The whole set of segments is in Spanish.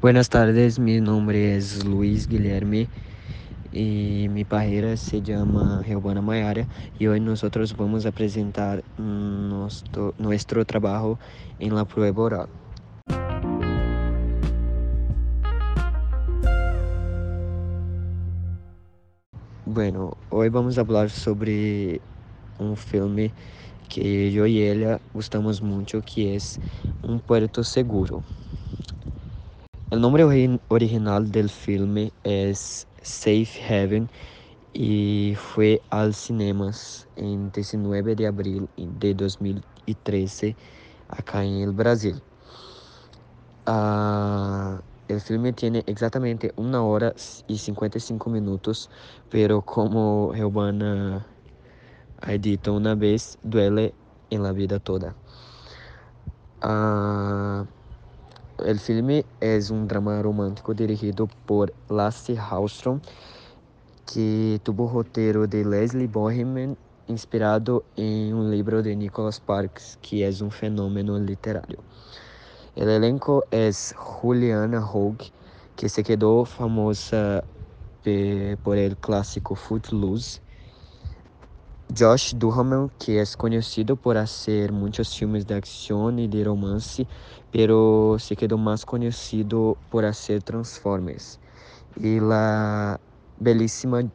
Buenas tardes, mi nombre es Luis Guilherme y mi página se llama Reubana Mayara y hoy nosotros vamos a presentar nuestro, nuestro trabajo en la prueba oral. Bueno, hoy vamos a hablar sobre un filme que yo y ella gustamos mucho que es Un Puerto Seguro. El nombre original del filme es Safe Haven y fue al cinemas en 19 de abril de 2013 acá en el Brasil. Uh, el filme tiene exactamente una hora y 55 minutos, pero como Helbana ha dicho una vez, duele en la vida toda. Uh, el filme es un drama romántico dirigido por Lasse Hallström, que tuvo roteiro de Leslie Boheman, inspirado em um livro de Nicholas Sparks, que é um fenômeno literário. O elenco é Juliana Hogue, que se quedou famosa por el clássico Footloose, Josh Duhamel, que é conhecido por fazer muitos filmes de ação e de romance, pero se quedou mais conhecido por fazer Transformers. E a belíssima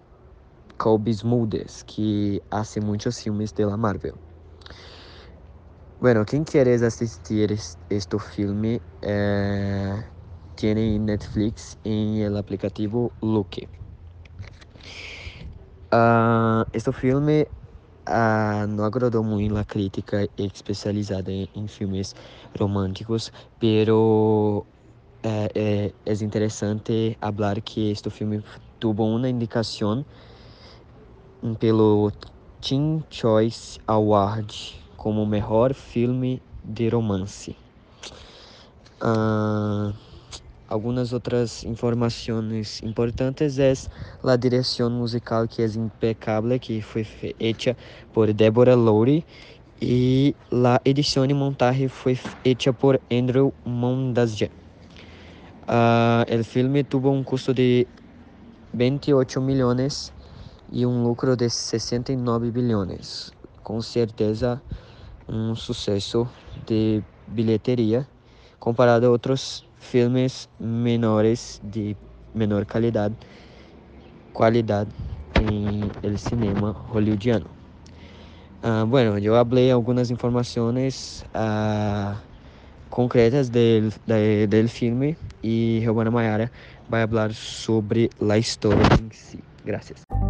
Colby Smulders, que hace muitos filmes de la Marvel. Bueno, quem quieres assistir este filme, eh, tiene Netflix em el aplicativo Look. Uh, este filme uh, não agradou muito a crítica especializada em filmes românticos, pero é, é, é interessante falar que este filme teve uma indicação pelo Teen Choice Award como melhor filme de romance. Uh, algumas outras informações importantes é a direção musical que é impecável que foi feita por Deborah Lowry e a edição e montaje foi feita por Andrew Mondasian. Uh, filme teve um custo de 28 milhões e um lucro de 69 bilhões. Com certeza, um sucesso de bilheteria comparado a outros filmes menores de menor qualidade, qualidade em el cinema hollywoodiano. Uh, bueno, eu hablé algumas informações uh, concretas del, de, del filme e Giovanna Mayara vai falar sobre a história em si. Gracias.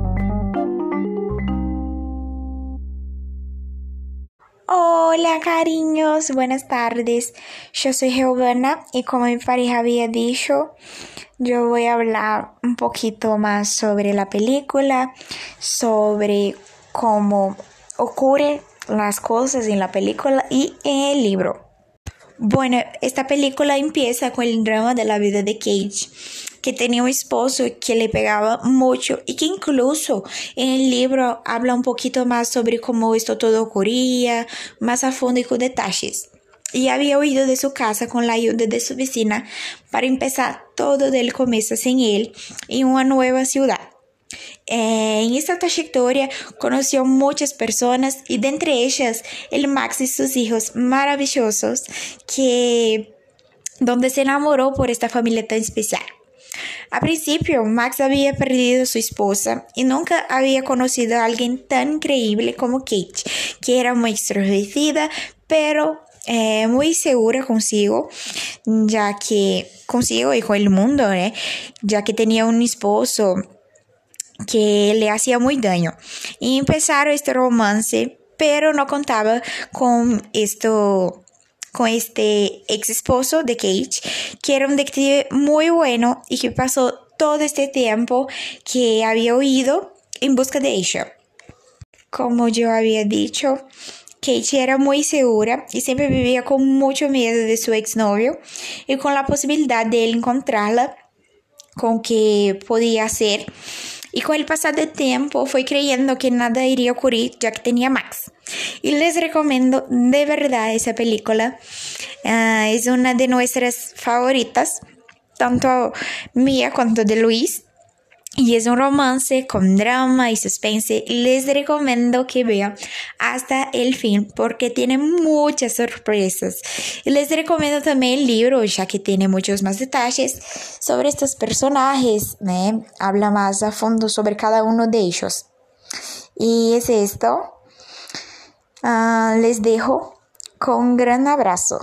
Hola cariños, buenas tardes. Yo soy Giovanna y como mi pareja había dicho, yo voy a hablar un poquito más sobre la película, sobre cómo ocurren las cosas en la película y en el libro. Bueno, esta película empieza con el drama de la vida de Cage, que tenía un esposo que le pegaba mucho y que incluso en el libro habla un poquito más sobre cómo esto todo ocurría, más a fondo y con detalles. Y había huido de su casa con la ayuda de su vecina para empezar todo del comienzo sin él en una nueva ciudad. En esta trayectoria conoció muchas personas y de entre ellas el Max y sus hijos maravillosos que donde se enamoró por esta familia tan especial. A principio, Max había perdido a su esposa y nunca había conocido a alguien tan increíble como Kate, que era muy extrovertida, pero eh, muy segura consigo, ya que consigo y el mundo, ¿eh? ya que tenía un esposo que le hacía muy daño. Y empezaron este romance, pero no contaba con esto con este ex esposo de Cage, que era un detective muy bueno y que pasó todo este tiempo que había huido en busca de ella. Como yo había dicho, Kate era muy segura y siempre vivía con mucho miedo de su exnovio y con la posibilidad de él encontrarla con que podía hacer y con el pasar del tiempo fue creyendo que nada iría a ocurrir ya que tenía Max. Y les recomiendo de verdad esa película. Uh, es una de nuestras favoritas. tanto mía cuanto de Luis. Y es un romance con drama y suspense. Les recomiendo que vean hasta el fin porque tiene muchas sorpresas. Les recomiendo también el libro ya que tiene muchos más detalles sobre estos personajes. Habla más a fondo sobre cada uno de ellos. Y es esto. Uh, les dejo con un gran abrazo.